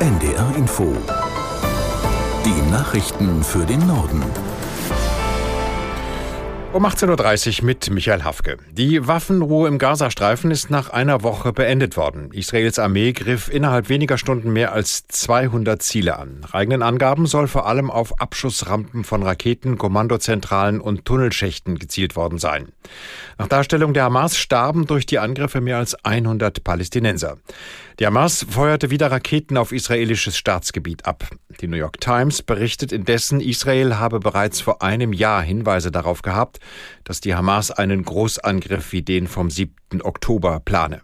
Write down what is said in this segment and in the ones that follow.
NDR Info. Die Nachrichten für den Norden. Um 18.30 Uhr mit Michael Hafke. Die Waffenruhe im Gazastreifen ist nach einer Woche beendet worden. Israels Armee griff innerhalb weniger Stunden mehr als 200 Ziele an. Nach eigenen Angaben soll vor allem auf Abschussrampen von Raketen, Kommandozentralen und Tunnelschächten gezielt worden sein. Nach Darstellung der Hamas starben durch die Angriffe mehr als 100 Palästinenser. Die Hamas feuerte wieder Raketen auf israelisches Staatsgebiet ab. Die New York Times berichtet indessen, Israel habe bereits vor einem Jahr Hinweise darauf gehabt, dass die Hamas einen Großangriff wie den vom 7. Oktober plane.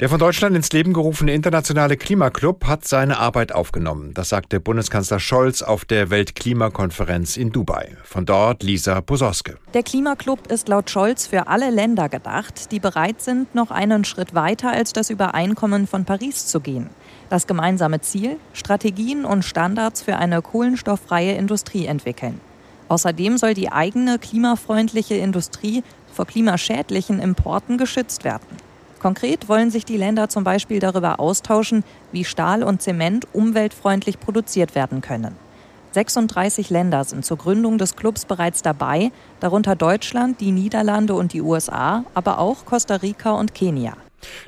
Der von Deutschland ins Leben gerufene internationale Klimaclub hat seine Arbeit aufgenommen. Das sagte Bundeskanzler Scholz auf der Weltklimakonferenz in Dubai. Von dort Lisa Pososke. Der Klimaclub ist laut Scholz für alle Länder gedacht, die bereit sind, noch einen Schritt weiter als das Übereinkommen von Paris zu gehen. Das gemeinsame Ziel, Strategien und Standards für eine kohlenstofffreie Industrie entwickeln. Außerdem soll die eigene klimafreundliche Industrie vor klimaschädlichen Importen geschützt werden. Konkret wollen sich die Länder zum Beispiel darüber austauschen, wie Stahl und Zement umweltfreundlich produziert werden können. 36 Länder sind zur Gründung des Clubs bereits dabei, darunter Deutschland, die Niederlande und die USA, aber auch Costa Rica und Kenia.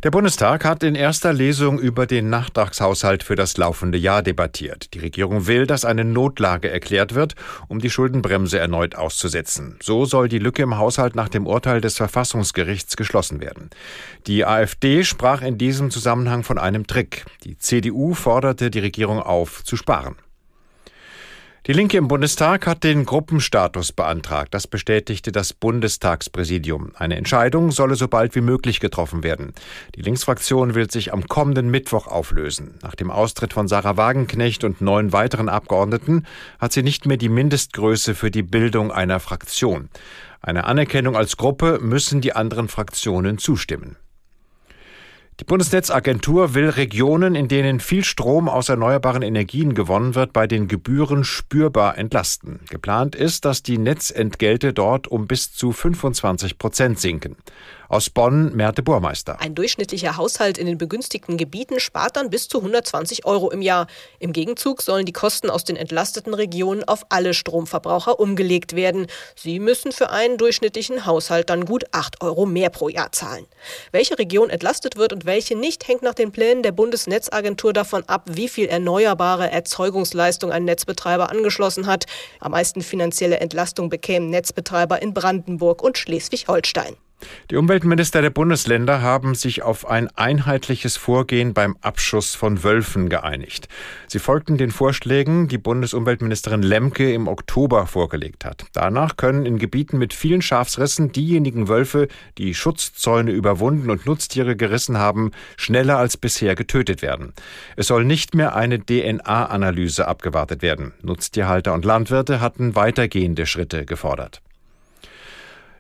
Der Bundestag hat in erster Lesung über den Nachtragshaushalt für das laufende Jahr debattiert. Die Regierung will, dass eine Notlage erklärt wird, um die Schuldenbremse erneut auszusetzen. So soll die Lücke im Haushalt nach dem Urteil des Verfassungsgerichts geschlossen werden. Die AfD sprach in diesem Zusammenhang von einem Trick. Die CDU forderte die Regierung auf, zu sparen. Die Linke im Bundestag hat den Gruppenstatus beantragt. Das bestätigte das Bundestagspräsidium. Eine Entscheidung solle so bald wie möglich getroffen werden. Die Linksfraktion will sich am kommenden Mittwoch auflösen. Nach dem Austritt von Sarah Wagenknecht und neun weiteren Abgeordneten hat sie nicht mehr die Mindestgröße für die Bildung einer Fraktion. Eine Anerkennung als Gruppe müssen die anderen Fraktionen zustimmen. Die Bundesnetzagentur will Regionen, in denen viel Strom aus erneuerbaren Energien gewonnen wird, bei den Gebühren spürbar entlasten. Geplant ist, dass die Netzentgelte dort um bis zu 25 Prozent sinken. Aus Bonn, Merte Burmeister. Ein durchschnittlicher Haushalt in den begünstigten Gebieten spart dann bis zu 120 Euro im Jahr. Im Gegenzug sollen die Kosten aus den entlasteten Regionen auf alle Stromverbraucher umgelegt werden. Sie müssen für einen durchschnittlichen Haushalt dann gut 8 Euro mehr pro Jahr zahlen. Welche Region entlastet wird und welche nicht, hängt nach den Plänen der Bundesnetzagentur davon ab, wie viel erneuerbare Erzeugungsleistung ein Netzbetreiber angeschlossen hat. Am meisten finanzielle Entlastung bekämen Netzbetreiber in Brandenburg und Schleswig-Holstein. Die Umweltminister der Bundesländer haben sich auf ein einheitliches Vorgehen beim Abschuss von Wölfen geeinigt. Sie folgten den Vorschlägen, die Bundesumweltministerin Lemke im Oktober vorgelegt hat. Danach können in Gebieten mit vielen Schafsrissen diejenigen Wölfe, die Schutzzäune überwunden und Nutztiere gerissen haben, schneller als bisher getötet werden. Es soll nicht mehr eine DNA-Analyse abgewartet werden. Nutztierhalter und Landwirte hatten weitergehende Schritte gefordert.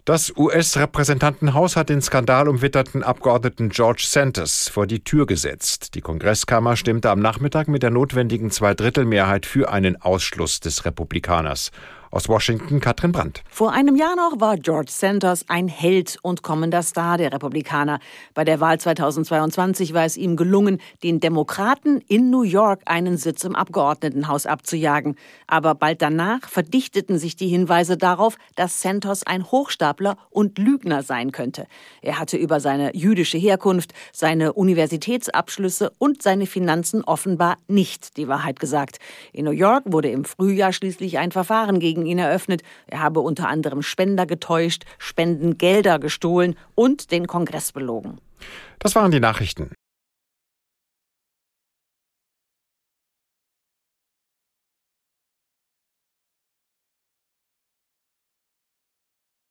Das US-Repräsentantenhaus hat den skandalumwitterten Abgeordneten George Santos vor die Tür gesetzt. Die Kongresskammer stimmte am Nachmittag mit der notwendigen Zweidrittelmehrheit für einen Ausschluss des Republikaners. Aus Washington Katrin Brandt. Vor einem Jahr noch war George Sanders ein Held und kommender Star der Republikaner. Bei der Wahl 2022 war es ihm gelungen, den Demokraten in New York einen Sitz im Abgeordnetenhaus abzujagen. Aber bald danach verdichteten sich die Hinweise darauf, dass Santos ein Hochstapler und Lügner sein könnte. Er hatte über seine jüdische Herkunft, seine Universitätsabschlüsse und seine Finanzen offenbar nicht die Wahrheit gesagt. In New York wurde im Frühjahr schließlich ein Verfahren gegen gegen ihn eröffnet. Er habe unter anderem Spender getäuscht, Spendengelder gestohlen und den Kongress belogen. Das waren die Nachrichten.